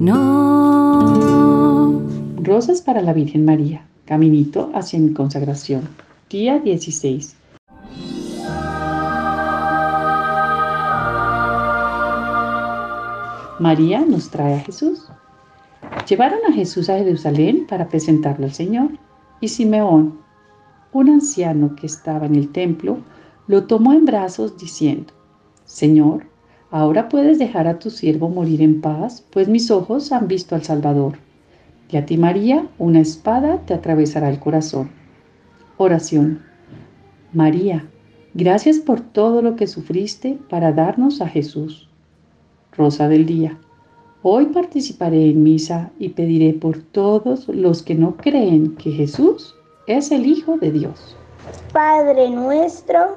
no. Rosas para la Virgen María, caminito hacia mi consagración. Día 16. María nos trae a Jesús. Llevaron a Jesús a Jerusalén para presentarlo al Señor. Y Simeón, un anciano que estaba en el templo, lo tomó en brazos diciendo, Señor, ahora puedes dejar a tu siervo morir en paz, pues mis ojos han visto al Salvador. Y a ti, María, una espada te atravesará el corazón. Oración. María, gracias por todo lo que sufriste para darnos a Jesús. Rosa del Día. Hoy participaré en misa y pediré por todos los que no creen que Jesús es el Hijo de Dios. Padre nuestro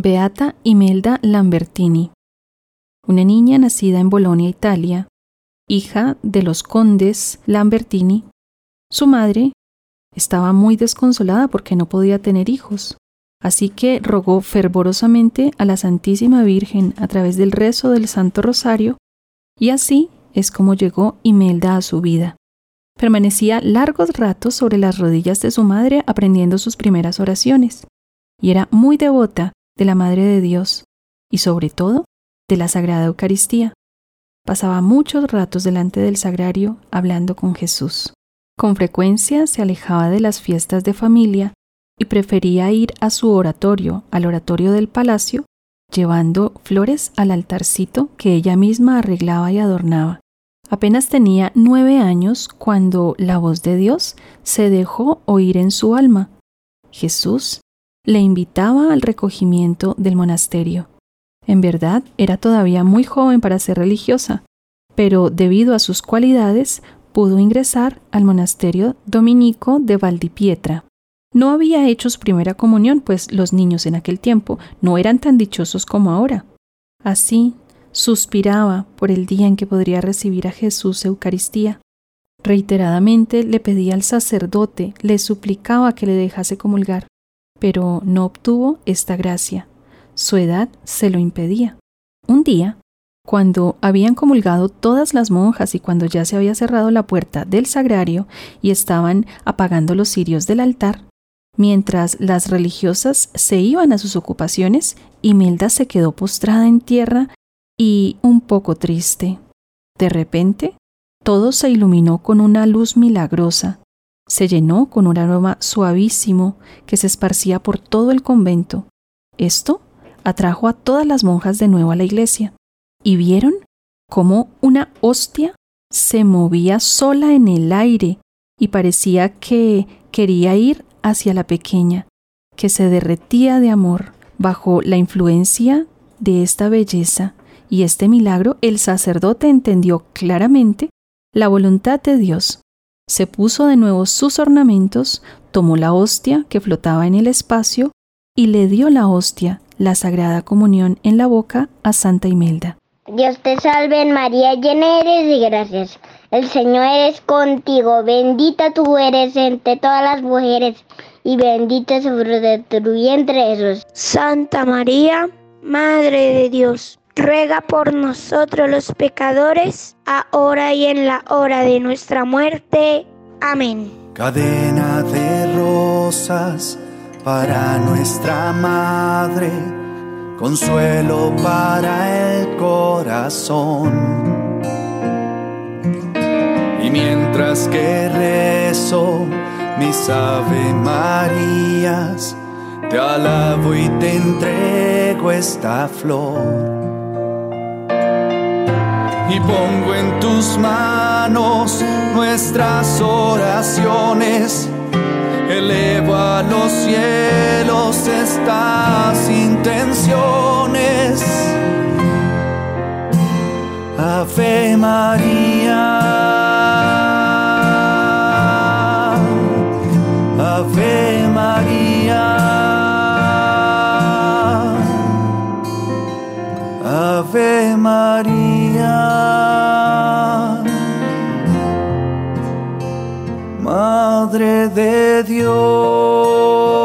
Beata Imelda Lambertini, una niña nacida en Bolonia, Italia, hija de los condes Lambertini. Su madre estaba muy desconsolada porque no podía tener hijos, así que rogó fervorosamente a la Santísima Virgen a través del rezo del Santo Rosario, y así es como llegó Imelda a su vida. Permanecía largos ratos sobre las rodillas de su madre aprendiendo sus primeras oraciones, y era muy devota de la Madre de Dios, y sobre todo de la Sagrada Eucaristía. Pasaba muchos ratos delante del sagrario hablando con Jesús. Con frecuencia se alejaba de las fiestas de familia y prefería ir a su oratorio, al oratorio del palacio, llevando flores al altarcito que ella misma arreglaba y adornaba. Apenas tenía nueve años cuando la voz de Dios se dejó oír en su alma. Jesús le invitaba al recogimiento del monasterio. En verdad, era todavía muy joven para ser religiosa, pero debido a sus cualidades pudo ingresar al monasterio dominico de Valdipietra. No había hecho su primera comunión, pues los niños en aquel tiempo no eran tan dichosos como ahora. Así, suspiraba por el día en que podría recibir a Jesús Eucaristía. Reiteradamente le pedía al sacerdote, le suplicaba que le dejase comulgar, pero no obtuvo esta gracia. Su edad se lo impedía. Un día, cuando habían comulgado todas las monjas y cuando ya se había cerrado la puerta del sagrario y estaban apagando los cirios del altar, mientras las religiosas se iban a sus ocupaciones, Imelda se quedó postrada en tierra y un poco triste. De repente, todo se iluminó con una luz milagrosa, se llenó con un aroma suavísimo que se esparcía por todo el convento. Esto atrajo a todas las monjas de nuevo a la iglesia y vieron cómo una hostia se movía sola en el aire y parecía que quería ir hacia la pequeña, que se derretía de amor bajo la influencia de esta belleza y este milagro, el sacerdote entendió claramente la voluntad de Dios. Se puso de nuevo sus ornamentos, tomó la hostia que flotaba en el espacio y le dio la hostia, la sagrada comunión en la boca a Santa Imelda. Dios te salve María, llena eres de gracias. El Señor es contigo, bendita tú eres entre todas las mujeres y bendito es el fruto de tu vientre Jesús. Santa María, Madre de Dios, ruega por nosotros los pecadores, ahora y en la hora de nuestra muerte. Amén. Cadena de rosas para nuestra Madre consuelo para el corazón. Y mientras que rezo mis Ave Marías, te alabo y te entrego esta flor. Y pongo en tus manos nuestras oraciones elevo a los cielos estas intenciones. Ave María. Ave María. Ave María. Madre de Dios.